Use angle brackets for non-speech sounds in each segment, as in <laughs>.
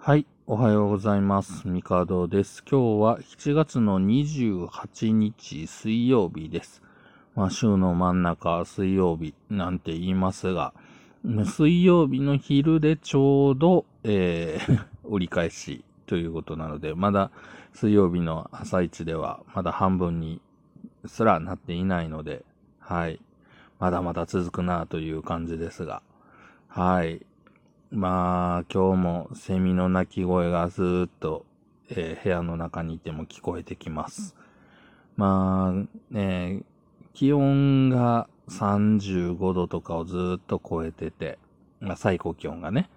はい、おはようございます。ミカドです。今日は7月の28日水曜日です。まあ、週の真ん中水曜日なんて言いますが、水曜日の昼でちょうど、えー <laughs> 折り返しということなので、まだ水曜日の朝一ではまだ半分にすらなっていないので、はい。まだまだ続くなという感じですが、はい。まあ、今日もセミの鳴き声がずーっと、えー部屋の中にいても聞こえてきます。まあ、ね、気温が35度とかをずーっと超えてて、まあ、最高気温がね、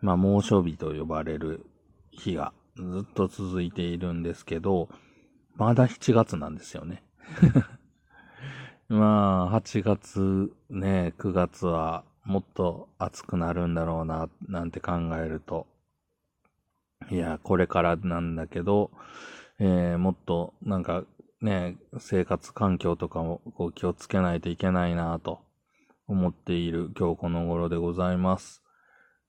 まあ、猛暑日と呼ばれる日がずっと続いているんですけど、まだ7月なんですよね。<laughs> まあ、8月ね、9月はもっと暑くなるんだろうな、なんて考えると。いや、これからなんだけど、えーもっとなんかね、生活環境とかもこう気をつけないといけないなと思っている今日この頃でございます。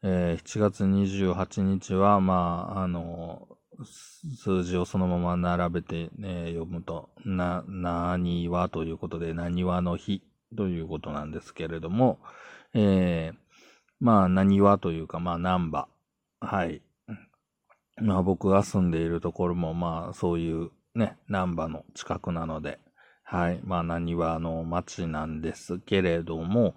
えー7月28日は、まあ、あの、す数字をそのまま並べて、ね、読むと、な、なにわということで、なにわの日ということなんですけれども、えーまあ、なにわというか、まあ、南波。はい。まあ、僕が住んでいるところも、まあ、そういうね、南波の近くなので、はい。まあ、なにわの町なんですけれども、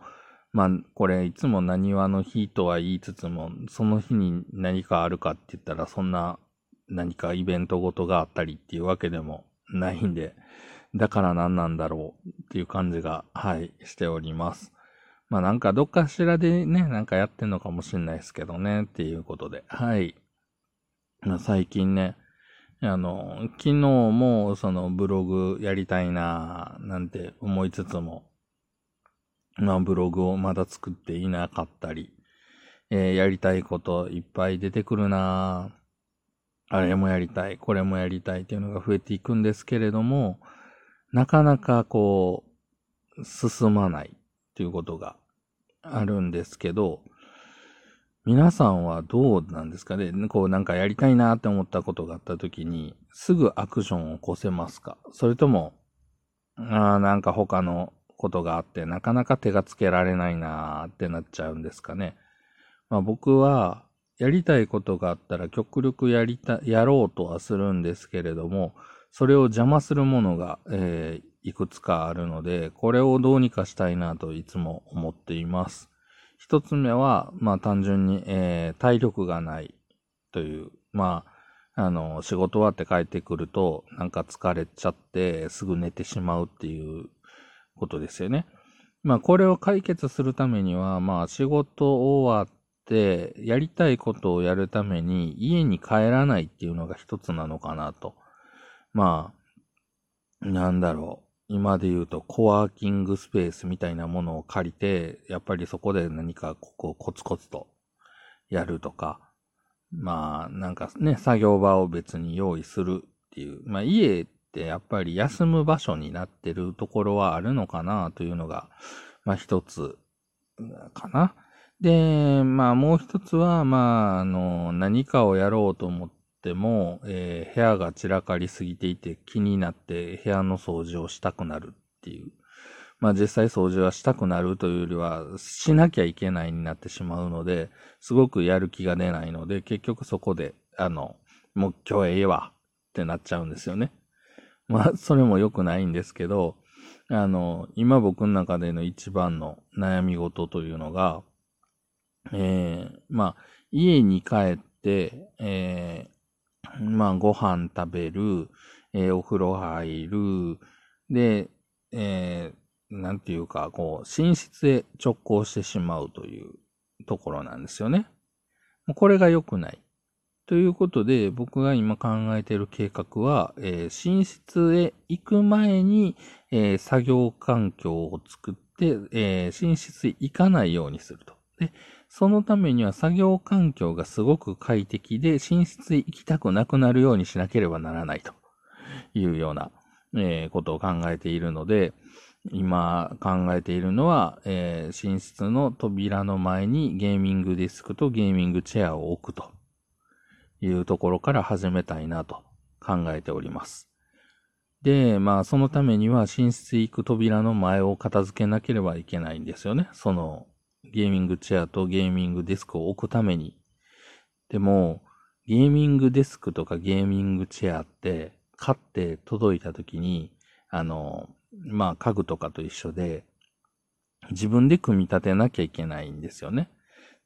まあ、これ、いつもなにわの日とは言いつつも、その日に何かあるかって言ったら、そんな何かイベントごとがあったりっていうわけでもないんで、だから何なんだろうっていう感じが、はい、しております。まあなんかどっかしらでね、なんかやってんのかもしれないですけどね、っていうことで、はい。まあ最近ね、あの、昨日もそのブログやりたいななんて思いつつも、まあブログをまだ作っていなかったり、えーやりたいこといっぱい出てくるなあれもやりたい、これもやりたいっていうのが増えていくんですけれども、なかなかこう、進まないっていうことがあるんですけど、皆さんはどうなんですかね？こうなんかやりたいなって思ったことがあった時に、すぐアクションを起こせますか？それとも、あーなんか他のことがあって、なかなか手がつけられないなーってなっちゃうんですかね？まあ僕は、やりたいことがあったら極力やりた、やろうとはするんですけれども、それを邪魔するものが、えーいくつかあるので、これをどうにかしたいなといつも思っています。一つ目は、まあ単純に、えー体力がないという、まあ、あの、仕事終わって帰ってくると、なんか疲れちゃって、すぐ寝てしまうっていうことですよね。まあこれを解決するためには、まあ仕事終わって、やりたいことをやるために家に帰らないっていうのが一つなのかなと。まあ、なんだろう。今で言うとコワーキングスペースみたいなものを借りて、やっぱりそこで何かここコツコツとやるとか、まあなんかね、作業場を別に用意するっていう、まあ家ってやっぱり休む場所になってるところはあるのかなというのが、まあ一つかな。で、まあもう一つは、まああの、何かをやろうと思っても、えー部屋が散らかりすぎていて気になって部屋の掃除をしたくなるっていう。まあ実際掃除はしたくなるというよりは、しなきゃいけないになってしまうので、すごくやる気が出ないので、結局そこで、あの、もう今日ええわってなっちゃうんですよね。まあそれも良くないんですけど、あの、今僕の中での一番の悩み事というのが、えーまあ、家に帰って、えーまあ、ご飯食べる、えーお風呂入る、で、えーなんていうか、こう、寝室へ直行してしまうというところなんですよね。これが良くない。ということで、僕が今考えている計画は、えー寝室へ行く前に、えー作業環境を作って、えー寝室へ行かないようにすると。で、そのためには作業環境がすごく快適で、寝室へ行きたくなくなるようにしなければならないというような、えーことを考えているので、今考えているのは、えー寝室の扉の前にゲーミングディスクとゲーミングチェアを置くというところから始めたいなと考えております。で、まあ、そのためには寝室行く扉の前を片付けなければいけないんですよね。その、ゲーミングチェアとゲーミングデスクを置くために。でも、ゲーミングデスクとかゲーミングチェアって、買って届いた時に、あの、まあ、家具とかと一緒で、自分で組み立てなきゃいけないんですよね。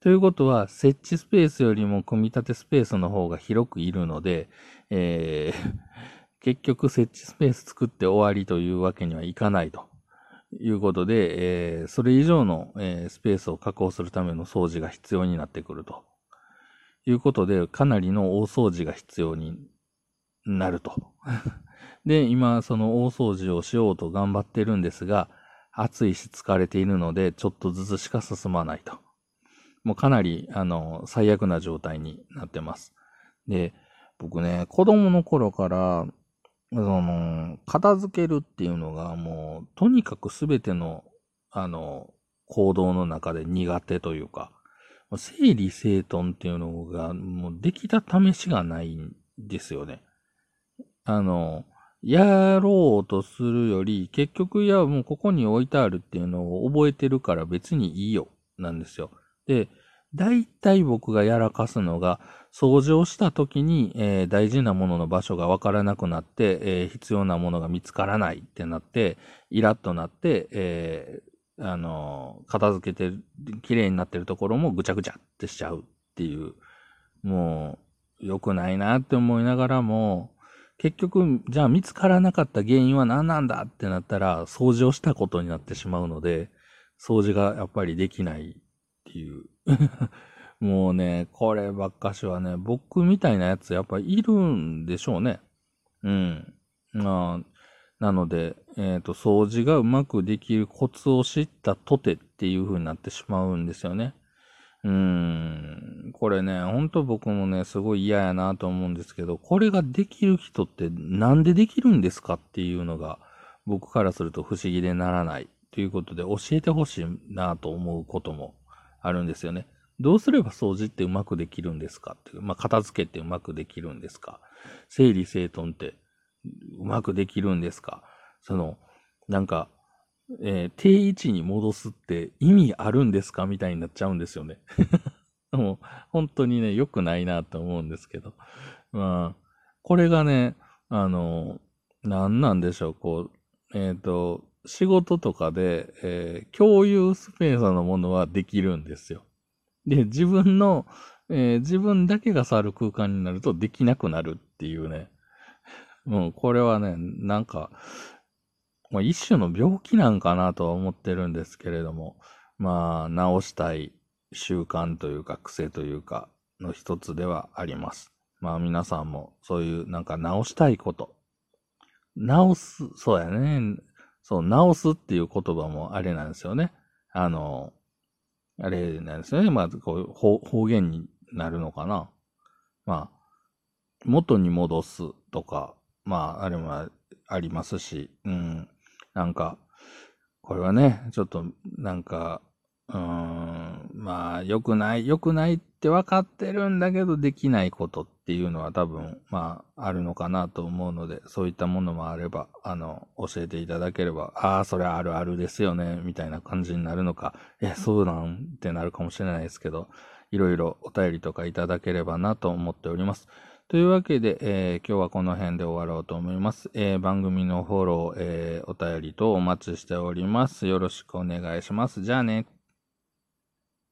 ということは、設置スペースよりも組み立てスペースの方が広くいるので、えー、結局設置スペース作って終わりというわけにはいかないということで、えー、それ以上の、えー、スペースを確保するための掃除が必要になってくるということで、かなりの大掃除が必要になると。<laughs> で、今、その大掃除をしようと頑張ってるんですが、暑いし疲れているので、ちょっとずつしか進まないと。もうかなり、あの、最悪な状態になってます。で、僕ね、子供の頃から、その、片付けるっていうのがもう、とにかくすべての、あの、行動の中で苦手というか、整理整頓っていうのが、もうできた試しがないんですよね。あの、やろうとするより、結局、いや、もうここに置いてあるっていうのを覚えてるから別にいいよ、なんですよ。で、大体僕がやらかすのが、掃除をした時に、えー、大事なものの場所がわからなくなって、えー、必要なものが見つからないってなって、イラッとなって、えー、あの片付けて、綺麗になってるところもぐちゃぐちゃってしちゃうっていう、もう、良くないなって思いながらも、結局、じゃあ見つからなかった原因は何なんだってなったら、掃除をしたことになってしまうので、掃除がやっぱりできないっていう。もうね、こればっかしはね、僕みたいなやつやっぱいるんでしょうね。うん。まあ、なので、えっ、ー、と、掃除がうまくできるコツを知ったとてっていう風になってしまうんですよね。うん、これね、ほんと僕もね、すごい嫌やなと思うんですけど、これができる人ってなんでできるんですかっていうのが、僕からすると不思議でならないということで、教えてほしいなと思うこともあるんですよね。どうすれば掃除ってうまくできるんですかっていう、まあ、片付けってうまくできるんですか整理整頓ってうまくできるんですかその、なんか、えー、定位置に戻すって意味あるんですか？みたいになっちゃうんですよね。<laughs> もう、本当にね、良くないなと思うんですけど。まあ、これがね、あの、何なんでしょう、こう、えっ、ー、と、仕事とかで、えー、共有スペースのものはできるんですよ。で、自分の、えー、自分だけが触る空間になるとできなくなるっていうね。もう、これはね、なんか、まあ、一種の病気なんかなとは思ってるんですけれども、まあ、治したい習慣というか癖というかの一つではあります。まあ皆さんもそういうなんか治したいこと。治す、そうやね。そう、治すっていう言葉もあれなんですよね。あの、あれなんですね。まあ、こう方言になるのかな。まあ、元に戻すとか、まあ、あれもありますし、うん。なんか、これはね、ちょっと、なんか、うん、まあ、良くない、良くないって分かってるんだけど、できないことっていうのは多分、まあ、あるのかなと思うので、そういったものもあれば、あの、教えていただければ、ああ、それあるあるですよね、みたいな感じになるのか、え、そうなんってなるかもしれないですけど、いろいろお便りとかいただければなと思っております。というわけで、えー、今日はこの辺で終わろうと思います。えー、番組のフォロー、えー、お便りとお待ちしております。よろしくお願いします。じゃあね。